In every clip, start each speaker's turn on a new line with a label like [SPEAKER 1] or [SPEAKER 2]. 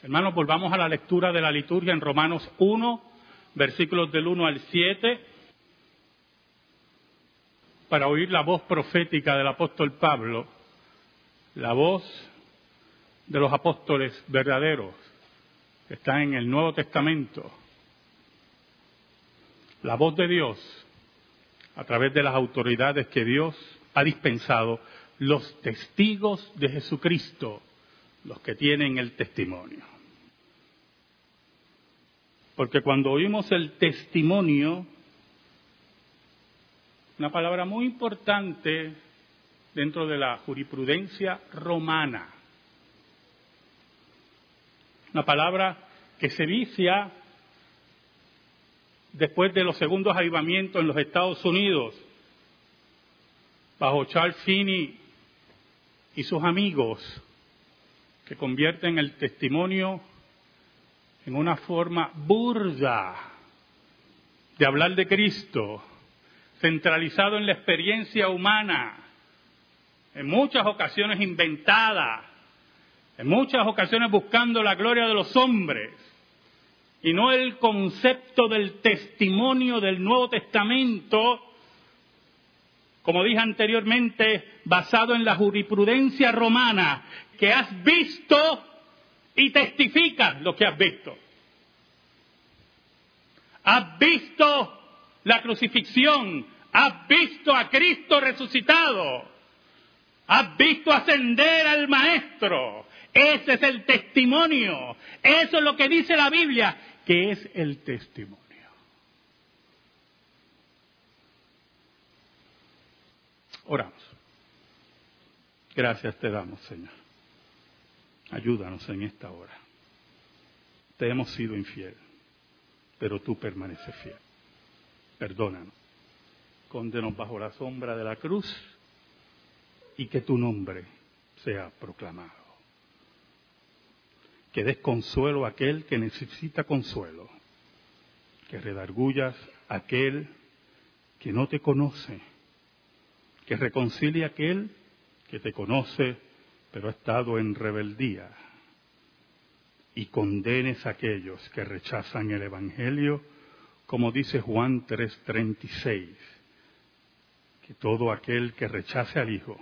[SPEAKER 1] Hermanos, volvamos a la lectura de la liturgia en Romanos 1, versículos del 1 al 7, para oír la voz profética del apóstol Pablo, la voz de los apóstoles verdaderos, que está en el Nuevo Testamento, la voz de Dios a través de las autoridades que Dios ha dispensado, los testigos de Jesucristo los que tienen el testimonio. Porque cuando oímos el testimonio, una palabra muy importante dentro de la jurisprudencia romana, una palabra que se vicia después de los segundos avivamientos en los Estados Unidos, bajo Charles Finney y sus amigos, que convierten el testimonio en una forma burda de hablar de Cristo, centralizado en la experiencia humana, en muchas ocasiones inventada, en muchas ocasiones buscando la gloria de los hombres, y no el concepto del testimonio del Nuevo Testamento, como dije anteriormente, basado en la jurisprudencia romana, que has visto y testificas lo que has visto. Has visto la crucifixión, has visto a Cristo resucitado, has visto ascender al Maestro. Ese es el testimonio. Eso es lo que dice la Biblia, que es el testimonio. Oramos. Gracias te damos, Señor. Ayúdanos en esta hora. Te hemos sido infiel, pero tú permaneces fiel. Perdónanos. Cóndenos bajo la sombra de la cruz y que tu nombre sea proclamado. Que des consuelo a aquel que necesita consuelo. Que redargullas a aquel que no te conoce. Que reconcilie a aquel que te conoce pero ha estado en rebeldía y condenes a aquellos que rechazan el Evangelio, como dice Juan 3:36, que todo aquel que rechace al Hijo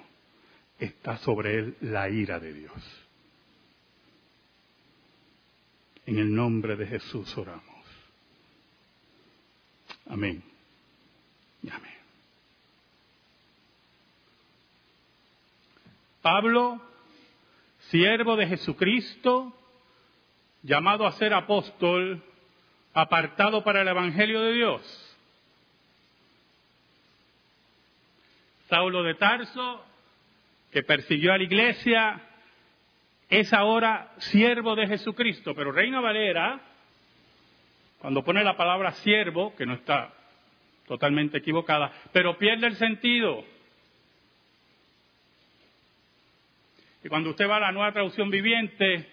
[SPEAKER 1] está sobre él la ira de Dios. En el nombre de Jesús oramos. Amén. Y amén. Pablo siervo de Jesucristo, llamado a ser apóstol, apartado para el Evangelio de Dios. Saulo de Tarso, que persiguió a la iglesia, es ahora siervo de Jesucristo, pero Reina Valera, cuando pone la palabra siervo, que no está totalmente equivocada, pero pierde el sentido. Y cuando usted va a la nueva traducción viviente,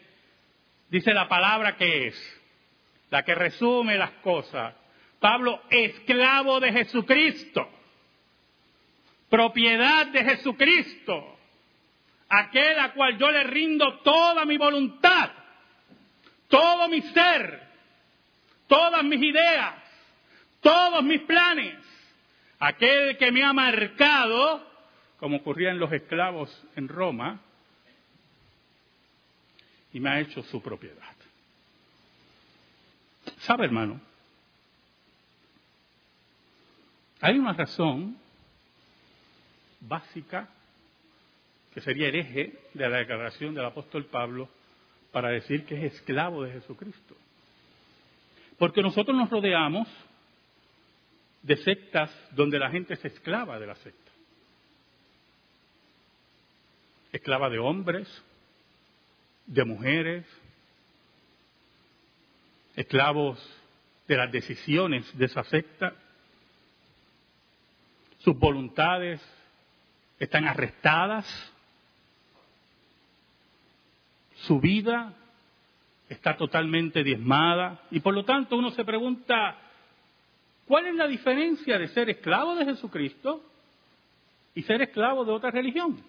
[SPEAKER 1] dice la palabra que es, la que resume las cosas. Pablo, esclavo de Jesucristo, propiedad de Jesucristo, aquel a cual yo le rindo toda mi voluntad, todo mi ser, todas mis ideas, todos mis planes, aquel que me ha marcado, como ocurría en los esclavos en Roma, y me ha hecho su propiedad. ¿Sabe, hermano? Hay una razón básica que sería el eje de la declaración del apóstol Pablo para decir que es esclavo de Jesucristo. Porque nosotros nos rodeamos de sectas donde la gente es esclava de la secta. Esclava de hombres, de mujeres, esclavos de las decisiones de esa secta. Sus voluntades están arrestadas. Su vida está totalmente diezmada. Y por lo tanto uno se pregunta, ¿cuál es la diferencia de ser esclavo de Jesucristo y ser esclavo de otra religión?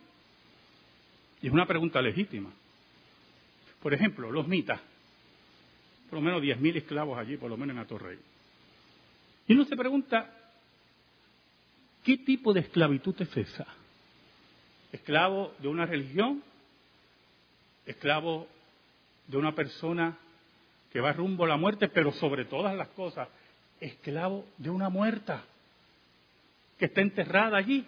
[SPEAKER 1] Y es una pregunta legítima. Por ejemplo, los mitas. por lo menos 10.000 esclavos allí, por lo menos en Atorrey. Y uno se pregunta, ¿qué tipo de esclavitud es esa? ¿Esclavo de una religión? ¿Esclavo de una persona que va rumbo a la muerte, pero sobre todas las cosas, esclavo de una muerta que está enterrada allí?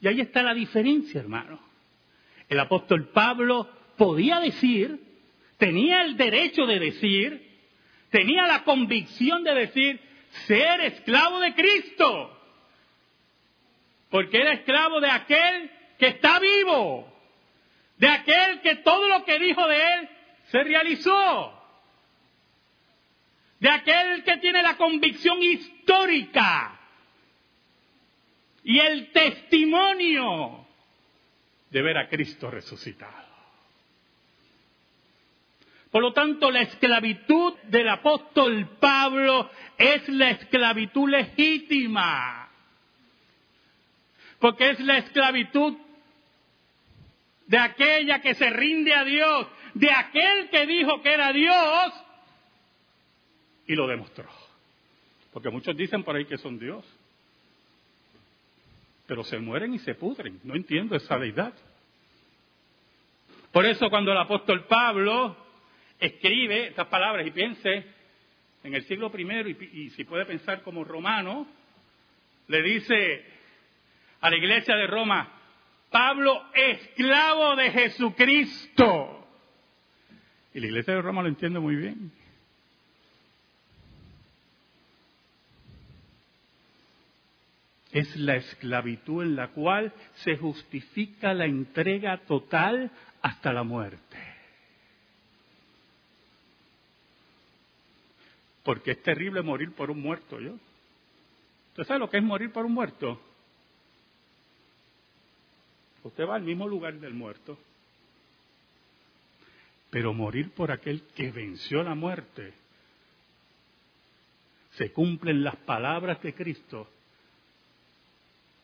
[SPEAKER 1] Y ahí está la diferencia, hermano. El apóstol Pablo podía decir, tenía el derecho de decir, tenía la convicción de decir, ser esclavo de Cristo. Porque era esclavo de aquel que está vivo, de aquel que todo lo que dijo de él se realizó, de aquel que tiene la convicción histórica y el testimonio de ver a Cristo resucitado. Por lo tanto, la esclavitud del apóstol Pablo es la esclavitud legítima, porque es la esclavitud de aquella que se rinde a Dios, de aquel que dijo que era Dios y lo demostró. Porque muchos dicen por ahí que son Dios pero se mueren y se pudren. No entiendo esa deidad. Por eso cuando el apóstol Pablo escribe estas palabras y piense en el siglo I y, si puede pensar como romano, le dice a la iglesia de Roma, Pablo, esclavo de Jesucristo. Y la iglesia de Roma lo entiende muy bien. Es la esclavitud en la cual se justifica la entrega total hasta la muerte. Porque es terrible morir por un muerto, ¿yo? ¿Usted sabe lo que es morir por un muerto? Usted va al mismo lugar del muerto. Pero morir por aquel que venció la muerte, se cumplen las palabras de Cristo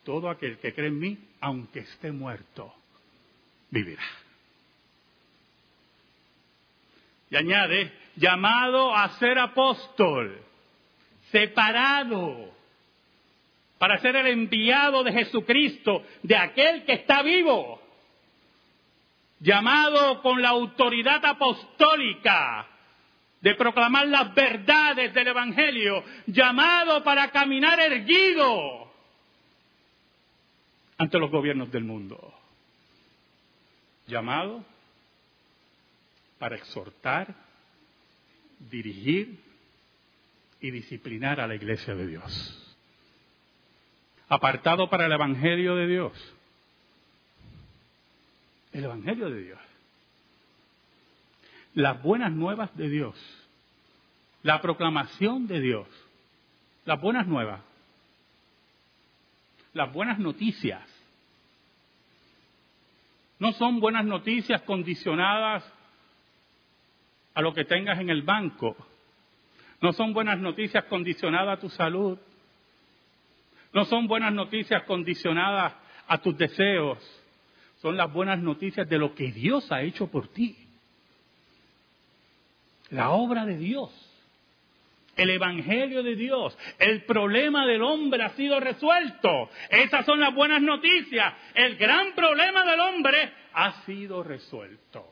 [SPEAKER 1] todo aquel que cree en mí, aunque esté muerto, vivirá. Y añade, llamado a ser apóstol, separado, para ser el enviado de Jesucristo, de aquel que está vivo, llamado con la autoridad apostólica de proclamar las verdades del Evangelio, llamado para caminar erguido ante los gobiernos del mundo. Llamado para exhortar, dirigir y disciplinar a la iglesia de Dios. Apartado para el Evangelio de Dios. El Evangelio de Dios. Las buenas nuevas de Dios. La proclamación de Dios. Las buenas nuevas las buenas noticias. No son buenas noticias condicionadas a lo que tengas en el banco. No son buenas noticias condicionadas a tu salud. No son buenas noticias condicionadas a tus deseos. Son las buenas noticias de lo que Dios ha hecho por ti. La obra de Dios el Evangelio de Dios. El problema del hombre ha sido resuelto. Esas son las buenas noticias. El gran problema del hombre ha sido resuelto.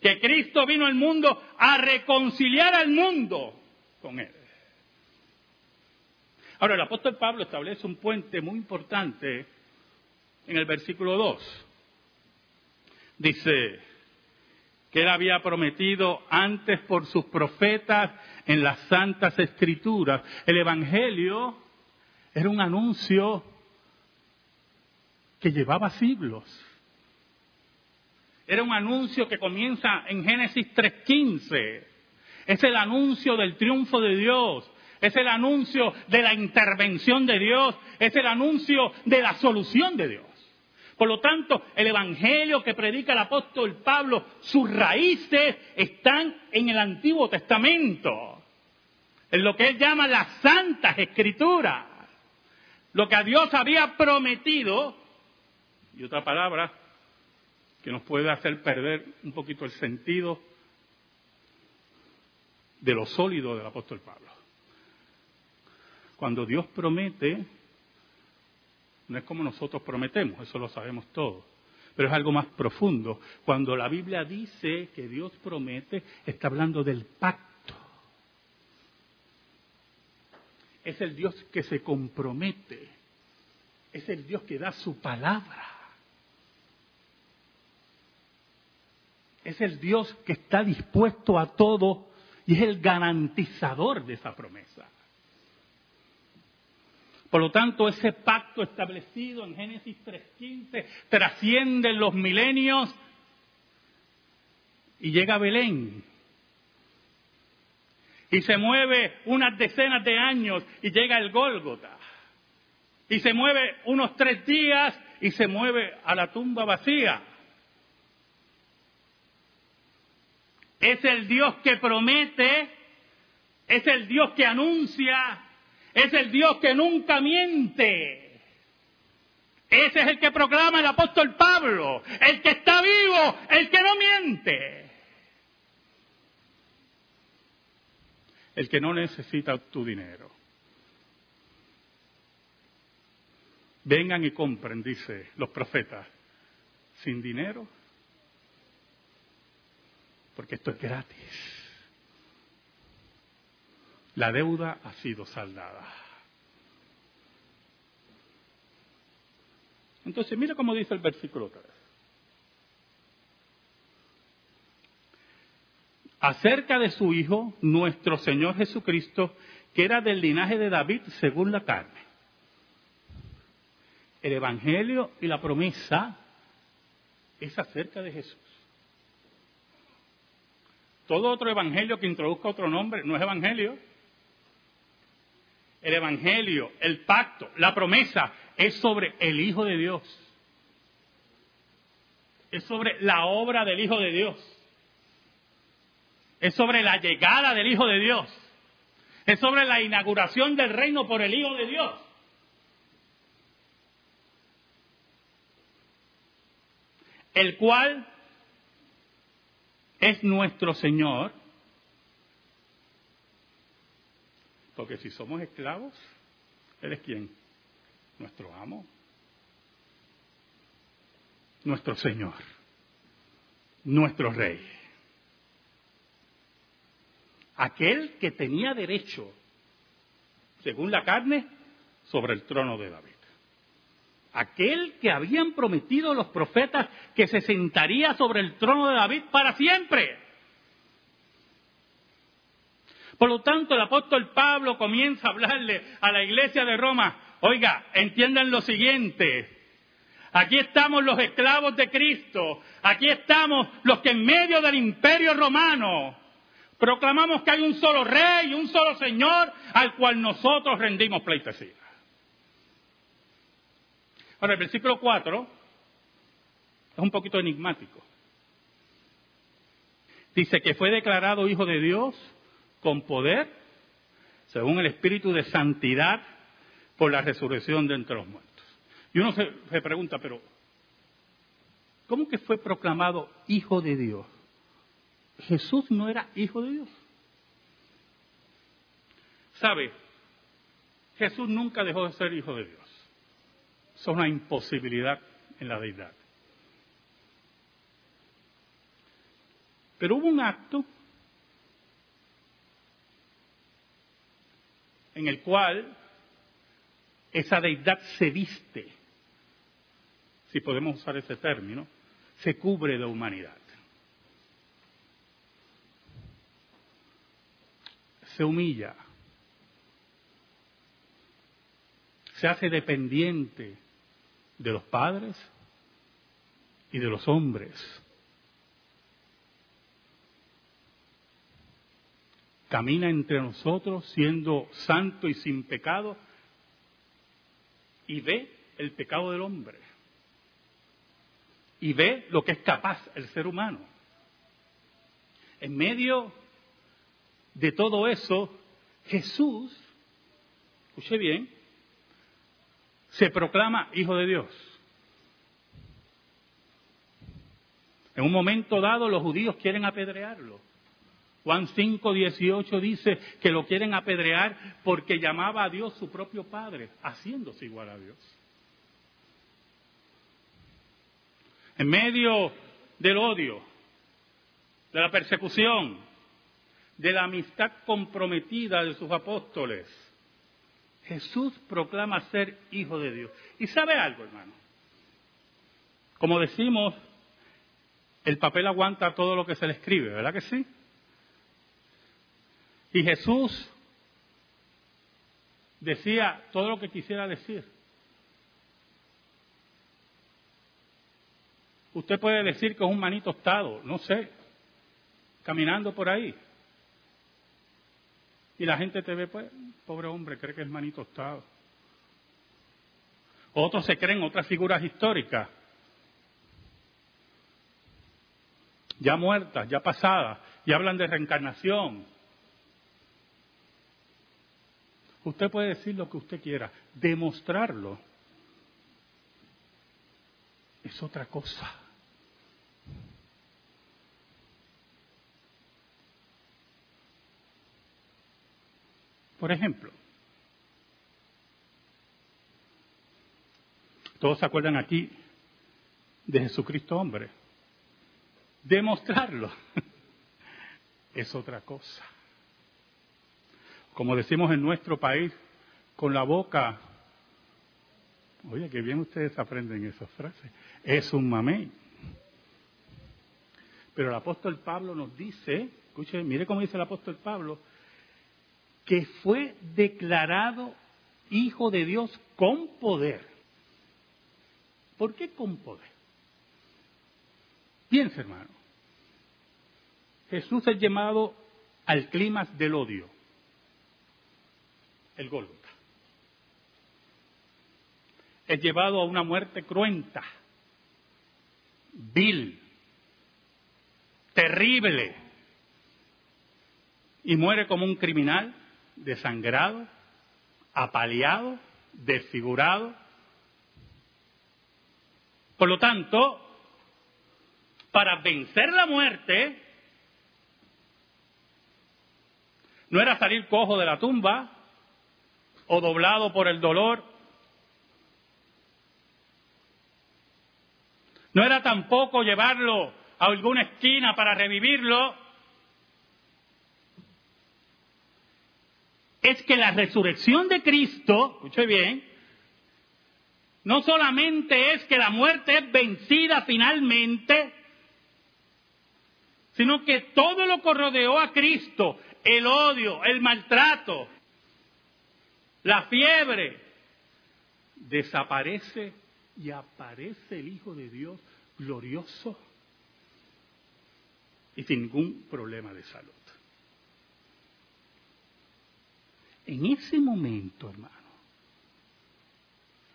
[SPEAKER 1] Que Cristo vino al mundo a reconciliar al mundo con Él. Ahora, el apóstol Pablo establece un puente muy importante en el versículo 2. Dice, que él había prometido antes por sus profetas en las santas escrituras. El Evangelio era un anuncio que llevaba siglos. Era un anuncio que comienza en Génesis 3.15. Es el anuncio del triunfo de Dios. Es el anuncio de la intervención de Dios. Es el anuncio de la solución de Dios. Por lo tanto, el Evangelio que predica el apóstol Pablo, sus raíces están en el Antiguo Testamento, en lo que él llama las santas escrituras, lo que a Dios había prometido, y otra palabra que nos puede hacer perder un poquito el sentido de lo sólido del apóstol Pablo. Cuando Dios promete, no es como nosotros prometemos, eso lo sabemos todos, pero es algo más profundo. Cuando la Biblia dice que Dios promete, está hablando del pacto. Es el Dios que se compromete, es el Dios que da su palabra. Es el Dios que está dispuesto a todo y es el garantizador de esa promesa. Por lo tanto, ese pacto establecido en Génesis 3.15 trasciende los milenios y llega a Belén. Y se mueve unas decenas de años y llega el Gólgota. Y se mueve unos tres días y se mueve a la tumba vacía. Es el Dios que promete, es el Dios que anuncia, es el Dios que nunca miente. Ese es el que proclama el apóstol Pablo, el que está vivo, el que no miente. El que no necesita tu dinero. Vengan y compren, dice los profetas, sin dinero, porque esto es gratis la deuda ha sido saldada. Entonces, mira cómo dice el versículo 3. Acerca de su Hijo, nuestro Señor Jesucristo, que era del linaje de David según la carne. El Evangelio y la promesa es acerca de Jesús. Todo otro evangelio que introduzca otro nombre no es evangelio el Evangelio, el pacto, la promesa, es sobre el Hijo de Dios. Es sobre la obra del Hijo de Dios. Es sobre la llegada del Hijo de Dios. Es sobre la inauguración del reino por el Hijo de Dios. El cual es nuestro Señor Porque si somos esclavos, ¿Él es quién? Nuestro amo. Nuestro Señor. Nuestro Rey. Aquel que tenía derecho, según la carne, sobre el trono de David. Aquel que habían prometido los profetas que se sentaría sobre el trono de David para siempre. Por lo tanto, el apóstol Pablo comienza a hablarle a la iglesia de Roma, oiga, entiendan lo siguiente, aquí estamos los esclavos de Cristo, aquí estamos los que en medio del imperio romano proclamamos que hay un solo rey un solo señor al cual nosotros rendimos pleitesía. Ahora, el versículo 4 es un poquito enigmático. Dice que fue declarado hijo de Dios con poder, según el espíritu de santidad, por la resurrección de entre los muertos. Y uno se, pregunta, pero ¿cómo que fue proclamado hijo de Dios? Jesús no era hijo de Dios. ¿Sabe? Jesús nunca dejó de ser hijo de Dios. Eso es una imposibilidad en la deidad. Pero hubo un acto en el cual esa deidad se viste, si podemos usar ese término, se cubre de humanidad. Se humilla, se hace dependiente de los padres y de los hombres camina entre nosotros siendo santo y sin pecado y ve el pecado del hombre y ve lo que es capaz el ser humano. En medio de todo eso, Jesús, escuche bien, se proclama hijo de Dios. En un momento dado los judíos quieren apedrearlo. Juan 5, 18 dice que lo quieren apedrear porque llamaba a Dios su propio Padre, haciéndose igual a Dios. En medio del odio, de la persecución, de la amistad comprometida de sus apóstoles, Jesús proclama ser hijo de Dios. Y sabe algo, hermano. Como decimos, el papel aguanta todo lo que se le escribe, ¿verdad que sí? Y Jesús decía todo lo que quisiera decir. Usted puede decir que es un manito tostado, no sé, caminando por ahí. Y la gente te ve, pues, pobre hombre, cree que es manito tostado. Otros se creen otras figuras históricas, ya muertas, ya pasadas, y hablan de reencarnación, Usted puede decir lo que usted quiera, demostrarlo es otra cosa. Por ejemplo, todos se acuerdan aquí de Jesucristo hombre. Demostrarlo es otra cosa como decimos en nuestro país, con la boca. Oye, qué bien ustedes aprenden esas frases. Es un mamey. Pero el apóstol Pablo nos dice, escuche, mire cómo dice el apóstol Pablo, que fue declarado hijo de Dios con poder. ¿Por qué con poder? Piensa, hermano. Jesús es llamado al clima del odio el Gólgota. Es llevado a una muerte cruenta, vil, terrible, y muere como un criminal, desangrado, apaleado, desfigurado. Por lo tanto, para vencer la muerte, no era salir cojo de la tumba, o doblado por el dolor. No era tampoco llevarlo a alguna esquina para revivirlo. Es que la resurrección de Cristo, escuche bien, no solamente es que la muerte es vencida finalmente, sino que todo lo que rodeó a Cristo, el odio, el maltrato, la fiebre, desaparece y aparece el Hijo de Dios glorioso y sin ningún problema de salud. En ese momento, hermano,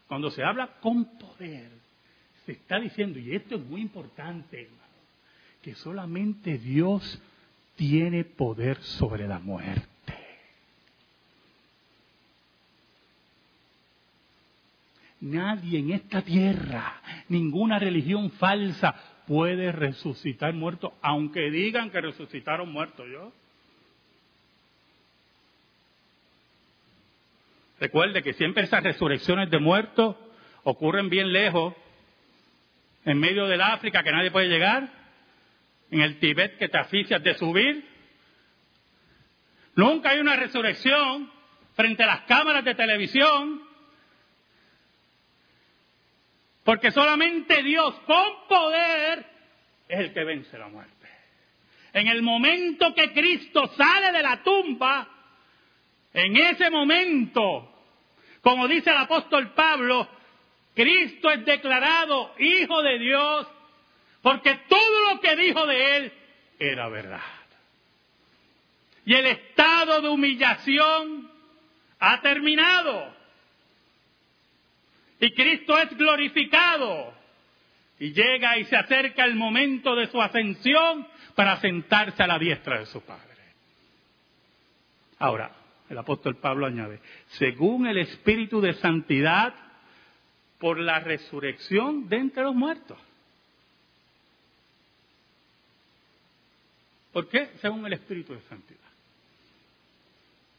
[SPEAKER 1] cuando se habla con poder, se está diciendo, y esto es muy importante, hermano, que solamente Dios tiene poder sobre la muerte. Nadie en esta tierra, ninguna religión falsa puede resucitar muertos, aunque digan que resucitaron muertos. ¿yo? Recuerde que siempre esas resurrecciones de muertos ocurren bien lejos, en medio del África que nadie puede llegar, en el Tibet que te asfixias de subir. Nunca hay una resurrección frente a las cámaras de televisión porque solamente Dios con poder es el que vence la muerte. En el momento que Cristo sale de la tumba, en ese momento, como dice el apóstol Pablo, Cristo es declarado Hijo de Dios porque todo lo que dijo de Él era verdad. Y el estado de humillación ha terminado. Y Cristo es glorificado. Y llega y se acerca el momento de su ascensión para sentarse a la diestra de su Padre. Ahora, el apóstol Pablo añade, según el Espíritu de Santidad, por la resurrección de entre los muertos. ¿Por qué? Según el Espíritu de Santidad.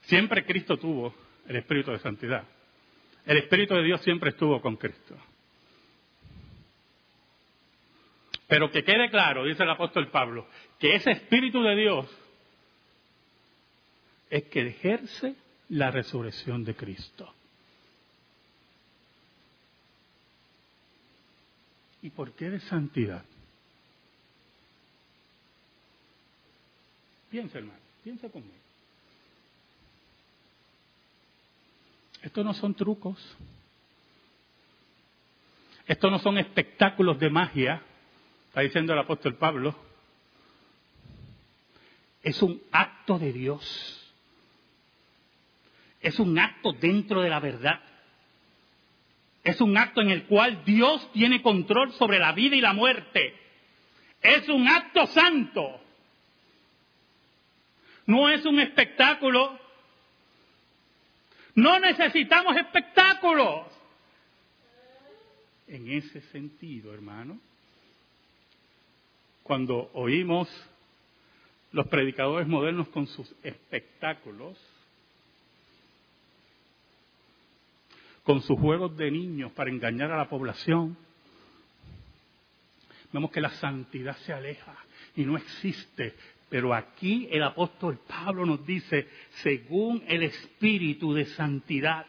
[SPEAKER 1] Siempre Cristo tuvo el Espíritu de Santidad. El Espíritu de Dios siempre estuvo con Cristo. Pero que quede claro, dice el apóstol Pablo, que ese Espíritu de Dios es que ejerce la resurrección de Cristo. ¿Y por qué de santidad? Piensa, hermano, piensa conmigo. Estos no son trucos. Estos no son espectáculos de magia, está diciendo el apóstol Pablo. Es un acto de Dios. Es un acto dentro de la verdad. Es un acto en el cual Dios tiene control sobre la vida y la muerte. Es un acto santo. No es un espectáculo no necesitamos espectáculos. En ese sentido, hermano, cuando oímos los predicadores modernos con sus espectáculos, con sus juegos de niños para engañar a la población, vemos que la santidad se aleja y no existe pero aquí el apóstol Pablo nos dice, según el espíritu de santidad.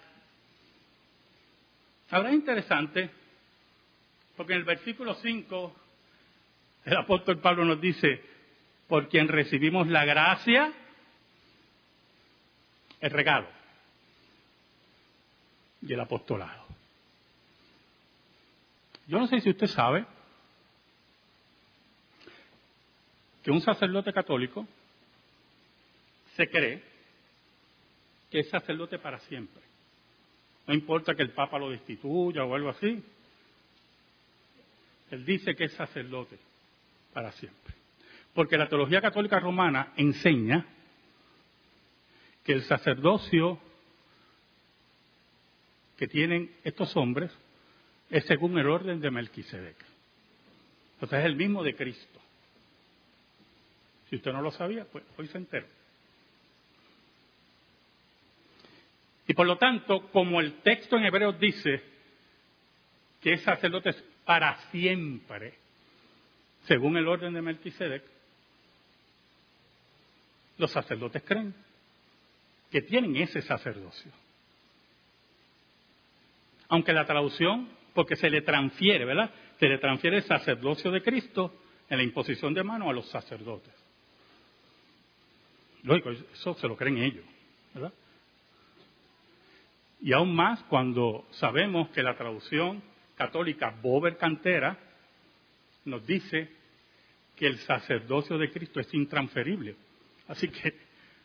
[SPEAKER 1] Ahora es interesante, porque en el versículo 5 el apóstol Pablo nos dice, por quien recibimos la gracia, el regalo y el apostolado. Yo no sé si usted sabe, que un sacerdote católico se cree que es sacerdote para siempre. No importa que el Papa lo destituya o algo así. Él dice que es sacerdote para siempre. Porque la teología católica romana enseña que el sacerdocio que tienen estos hombres es según el orden de Melquisedec. Entonces es el mismo de Cristo. Si usted no lo sabía, pues hoy se entera. Y por lo tanto, como el texto en Hebreos dice que es sacerdote para siempre, según el orden de Melquisedec, los sacerdotes creen que tienen ese sacerdocio. Aunque la traducción, porque se le transfiere, ¿verdad? Se le transfiere el sacerdocio de Cristo en la imposición de mano a los sacerdotes. Lógico, eso se lo creen ellos, ¿verdad? Y aún más cuando sabemos que la traducción católica Bober Cantera nos dice que el sacerdocio de Cristo es intransferible. Así que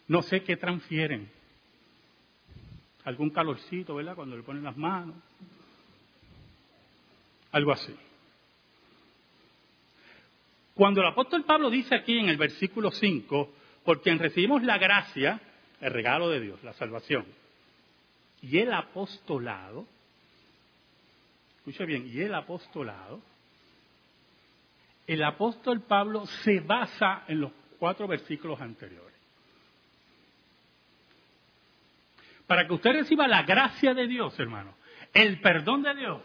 [SPEAKER 1] no sé qué transfieren. Algún calorcito, ¿verdad? Cuando le ponen las manos. Algo así. Cuando el apóstol Pablo dice aquí en el versículo 5, por quien recibimos la gracia, el regalo de Dios, la salvación, y el apostolado, escuche bien, y el apostolado, el apóstol Pablo se basa en los cuatro versículos anteriores. Para que usted reciba la gracia de Dios, hermano, el perdón de Dios,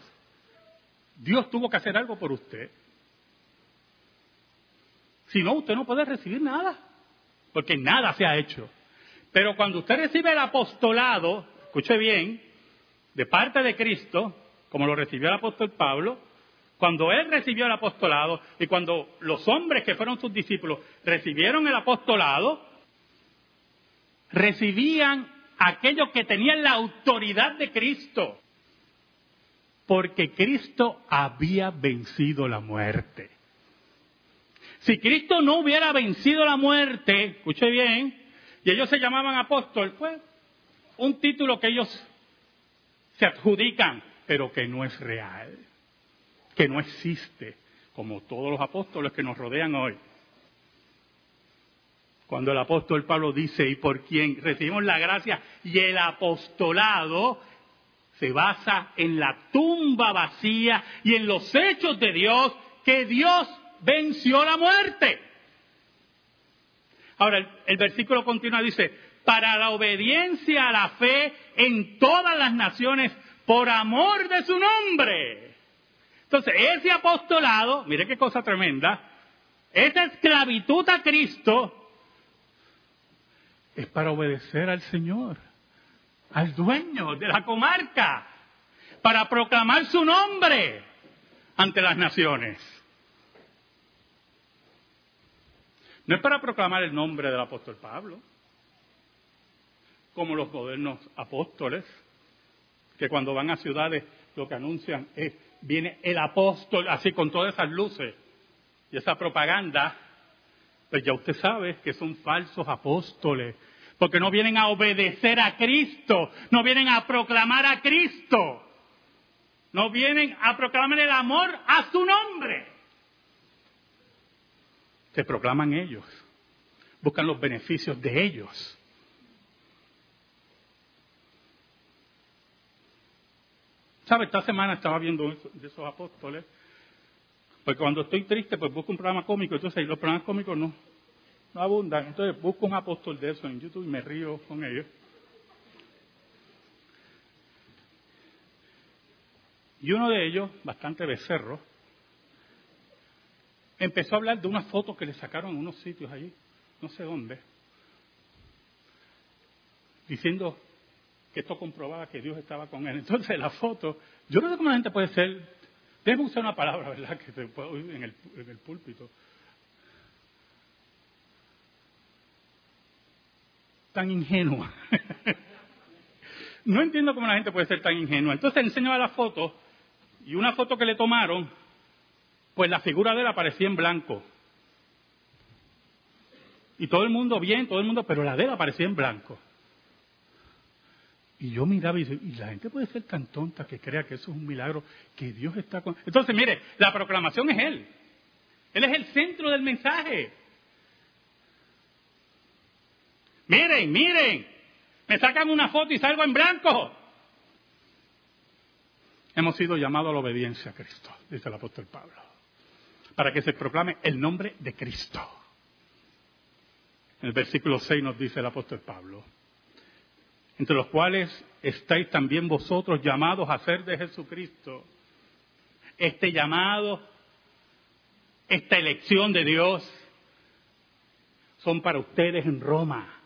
[SPEAKER 1] Dios tuvo que hacer algo por usted. Si no, usted no puede recibir nada porque nada se ha hecho. Pero cuando usted recibe el apostolado, escuche bien, de parte de Cristo, como lo recibió el apóstol Pablo, cuando él recibió el apostolado y cuando los hombres que fueron sus discípulos recibieron el apostolado, recibían aquellos que tenían la autoridad de Cristo, porque Cristo había vencido la muerte. Si Cristo no hubiera vencido la muerte, escuche bien, y ellos se llamaban apóstol, pues un título que ellos se adjudican, pero que no es real, que no existe, como todos los apóstoles que nos rodean hoy. Cuando el apóstol Pablo dice, y por quien recibimos la gracia y el apostolado, se basa en la tumba vacía y en los hechos de Dios que Dios venció la muerte. Ahora, el, versículo continúa, dice, para la obediencia a la fe en todas las naciones por amor de su nombre. Entonces, ese apostolado, mire qué cosa tremenda, esa esclavitud a Cristo es para obedecer al Señor, al dueño de la comarca, para proclamar su nombre ante las naciones. No es para proclamar el nombre del apóstol Pablo, como los modernos apóstoles, que cuando van a ciudades lo que anuncian es, viene el apóstol, así con todas esas luces y esa propaganda, pues ya usted sabe que son falsos apóstoles, porque no vienen a obedecer a Cristo, no vienen a proclamar a Cristo, no vienen a proclamar el amor a su nombre. Se proclaman ellos, buscan los beneficios de ellos. ¿Sabe? Esta semana estaba viendo de esos apóstoles, porque cuando estoy triste, pues busco un programa cómico, entonces los programas cómicos no, no abundan. Entonces busco un apóstol de eso en YouTube y me río con ellos. Y uno de ellos, bastante becerro, empezó a hablar de una foto que le sacaron en unos sitios allí, no sé dónde, diciendo que esto comprobaba que Dios estaba con él. Entonces la foto, yo no sé cómo la gente puede ser, déjeme usar una palabra, ¿verdad?, que se puede oír en el, en el púlpito. Tan ingenua. no entiendo cómo la gente puede ser tan ingenua. Entonces enseñaba la foto y una foto que le tomaron, pues la figura de él aparecía en blanco. Y todo el mundo bien, todo el mundo, pero la de él aparecía en blanco. Y yo miraba y, y la gente puede ser tan tonta que crea que eso es un milagro, que Dios está con... Entonces, mire, la proclamación es Él. Él es el centro del mensaje. Miren, miren, me sacan una foto y salgo en blanco. Hemos sido llamados a la obediencia a Cristo, dice el apóstol Pablo, para que se proclame el nombre de Cristo. En el versículo 6 nos dice el apóstol Pablo, entre los cuales estáis también vosotros llamados a ser de Jesucristo. Este llamado, esta elección de Dios, son para ustedes en Roma.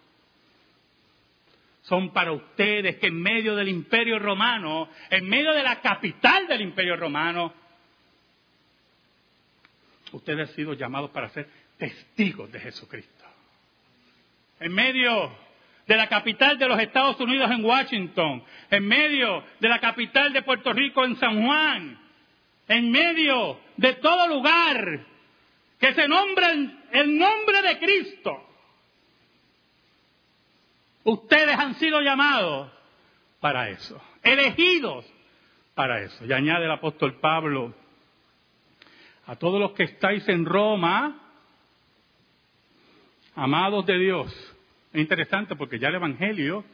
[SPEAKER 1] Son para ustedes que en medio del imperio romano, en medio de la capital del imperio romano, ustedes han sido llamados para ser testigos de Jesucristo. En medio de la capital de los Estados Unidos en Washington, en medio de la capital de Puerto Rico en San Juan, en medio de todo lugar que se nombra el nombre de Cristo. Ustedes han sido llamados para eso, elegidos para eso. Y añade el apóstol Pablo, a todos los que estáis en Roma, amados de Dios, es interesante porque ya el Evangelio,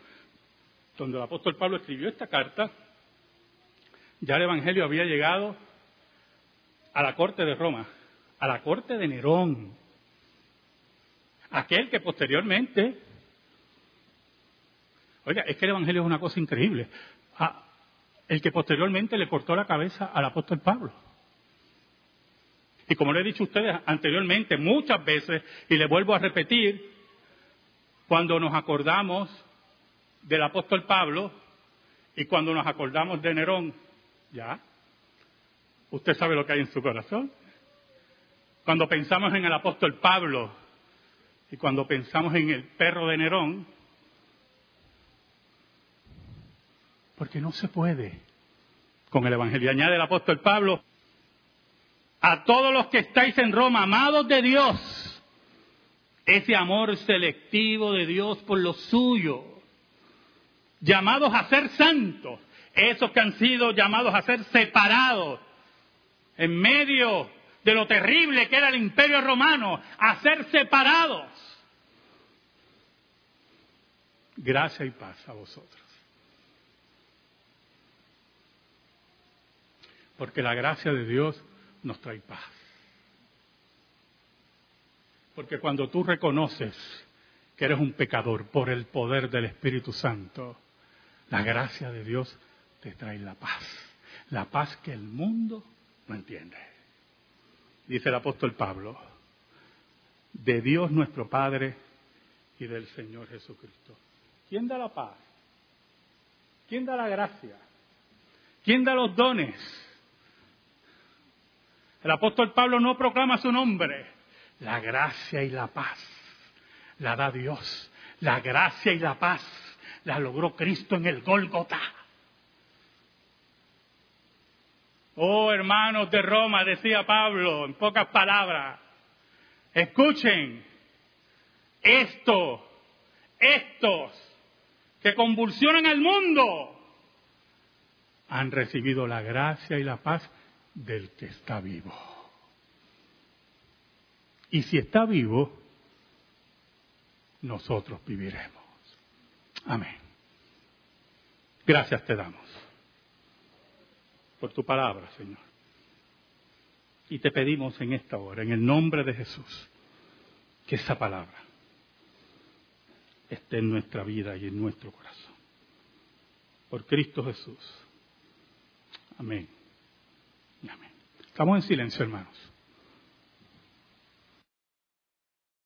[SPEAKER 1] donde el apóstol Pablo escribió esta carta, ya el Evangelio había llegado a la corte de Roma, a la corte de Nerón, aquel que posteriormente, oiga, es que el Evangelio es una cosa increíble, el que posteriormente le cortó la cabeza al apóstol Pablo. Y como le he dicho a ustedes anteriormente muchas veces, y le vuelvo a repetir, cuando nos acordamos del apóstol Pablo y cuando nos acordamos de Nerón, ya, usted sabe lo que hay en su corazón. Cuando pensamos en el apóstol Pablo y cuando pensamos en el perro de Nerón, porque no se puede con el Evangelio. Añade el apóstol Pablo, a todos los que estáis en Roma, amados de Dios, ese amor selectivo de Dios por lo suyo, llamados a ser santos, esos que han sido llamados a ser separados en medio de lo terrible que era el imperio romano, a ser separados. Gracia y paz a vosotros. Porque la gracia de Dios nos trae paz. Porque cuando tú reconoces que eres un pecador por el poder del Espíritu Santo, la gracia de Dios te trae la paz. La paz que el mundo no entiende. Dice el apóstol Pablo, de Dios nuestro Padre y del Señor Jesucristo. ¿Quién da la paz? ¿Quién da la gracia? ¿Quién da los dones? El apóstol Pablo no proclama su nombre. La gracia y la paz la da Dios. La gracia y la paz la logró Cristo en el Gólgota. Oh, hermanos de Roma, decía Pablo en pocas palabras, escuchen, esto, estos que convulsionan al mundo, han recibido la gracia y la paz del que está vivo. Y si está vivo, nosotros viviremos. Amén. Gracias te damos por tu palabra, Señor. Y te pedimos en esta hora, en el nombre de Jesús, que esa palabra esté en nuestra vida y en nuestro corazón. Por Cristo Jesús. Amén. Estamos en silencio, hermanos.